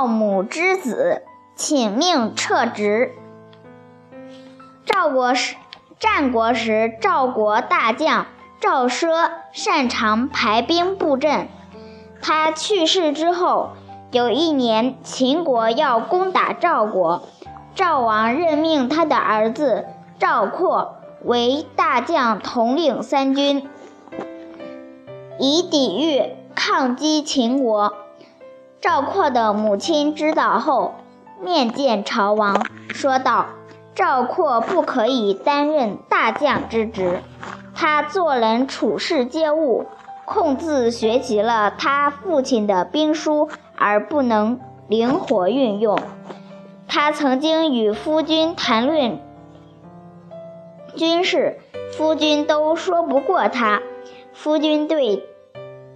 赵母之子，请命撤职。赵国时，战国时，赵国大将赵奢擅长排兵布阵。他去世之后，有一年秦国要攻打赵国，赵王任命他的儿子赵括为大将，统领三军，以抵御抗击秦国。赵括的母亲知道后，面见朝王，说道：“赵括不可以担任大将之职，他做人处事皆误，空自学习了他父亲的兵书，而不能灵活运用。他曾经与夫君谈论军事，夫君都说不过他。夫君对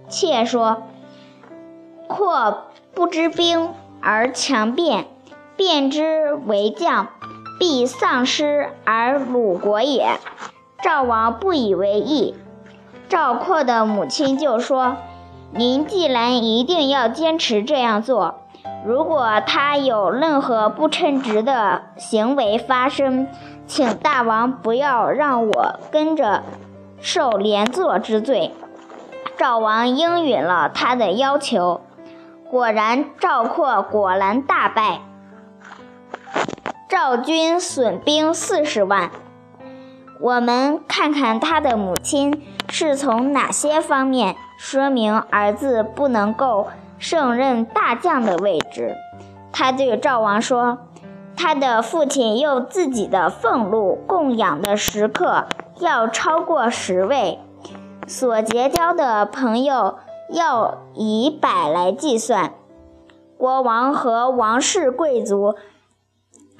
妾说：‘括。’”不知兵而强辩，辩之为将，必丧失而鲁国也。赵王不以为意。赵括的母亲就说：“您既然一定要坚持这样做，如果他有任何不称职的行为发生，请大王不要让我跟着受连坐之罪。”赵王应允了他的要求。果然，赵括果然大败，赵军损兵四十万。我们看看他的母亲是从哪些方面说明儿子不能够胜任大将的位置。他对赵王说：“他的父亲用自己的俸禄供养的食客要超过十位，所结交的朋友。”要以百来计算，国王和王室贵族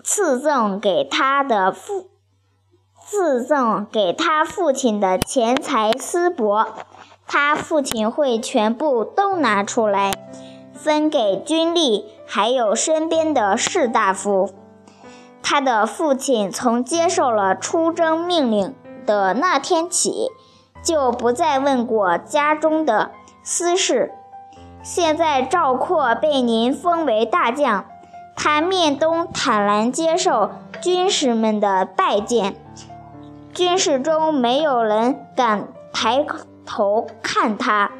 赐赠给他的父赐赠给他父亲的钱财丝帛，他父亲会全部都拿出来分给军吏，还有身边的士大夫。他的父亲从接受了出征命令的那天起，就不再问过家中的。私事，现在赵括被您封为大将，他面东坦然接受军士们的拜见，军士中没有人敢抬头看他。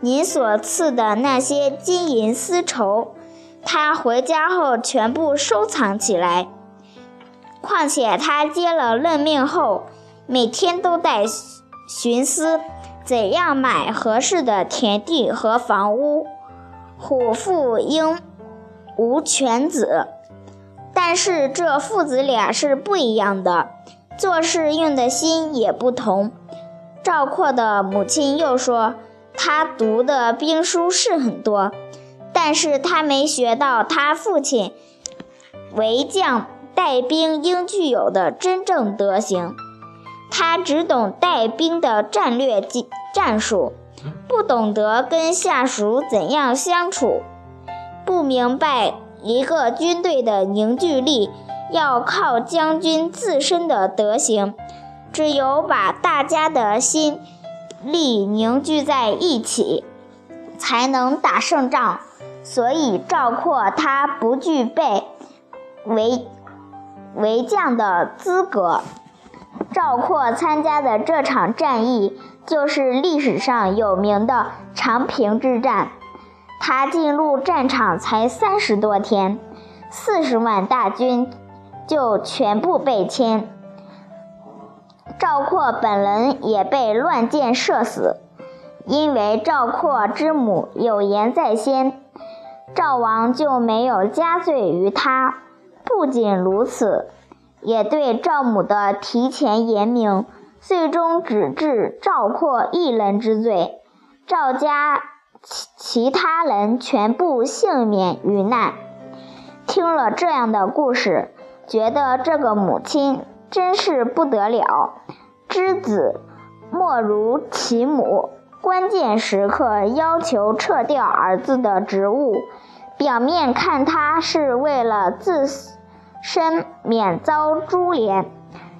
您所赐的那些金银丝绸，他回家后全部收藏起来。况且他接了任命后，每天都在寻思。怎样买合适的田地和房屋？虎父应无犬子，但是这父子俩是不一样的，做事用的心也不同。赵括的母亲又说，他读的兵书是很多，但是他没学到他父亲为将带兵应具有的真正德行。他只懂带兵的战略技战术，不懂得跟下属怎样相处，不明白一个军队的凝聚力要靠将军自身的德行，只有把大家的心力凝聚在一起，才能打胜仗。所以赵括他不具备为为将的资格。赵括参加的这场战役，就是历史上有名的长平之战。他进入战场才三十多天，四十万大军就全部被歼。赵括本人也被乱箭射死，因为赵括之母有言在先，赵王就没有加罪于他。不仅如此。也对赵母的提前严明，最终只治赵括一人之罪，赵家其其他人全部幸免于难。听了这样的故事，觉得这个母亲真是不得了，知子莫如其母。关键时刻要求撤掉儿子的职务，表面看他是为了自。身免遭株连，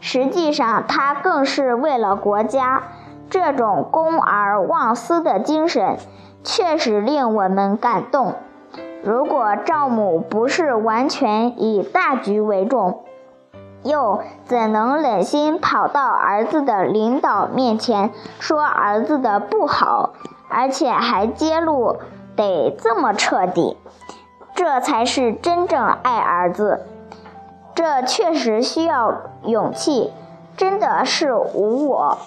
实际上他更是为了国家。这种公而忘私的精神，确实令我们感动。如果赵母不是完全以大局为重，又怎能忍心跑到儿子的领导面前说儿子的不好，而且还揭露得这么彻底？这才是真正爱儿子。这确实需要勇气，真的是无我。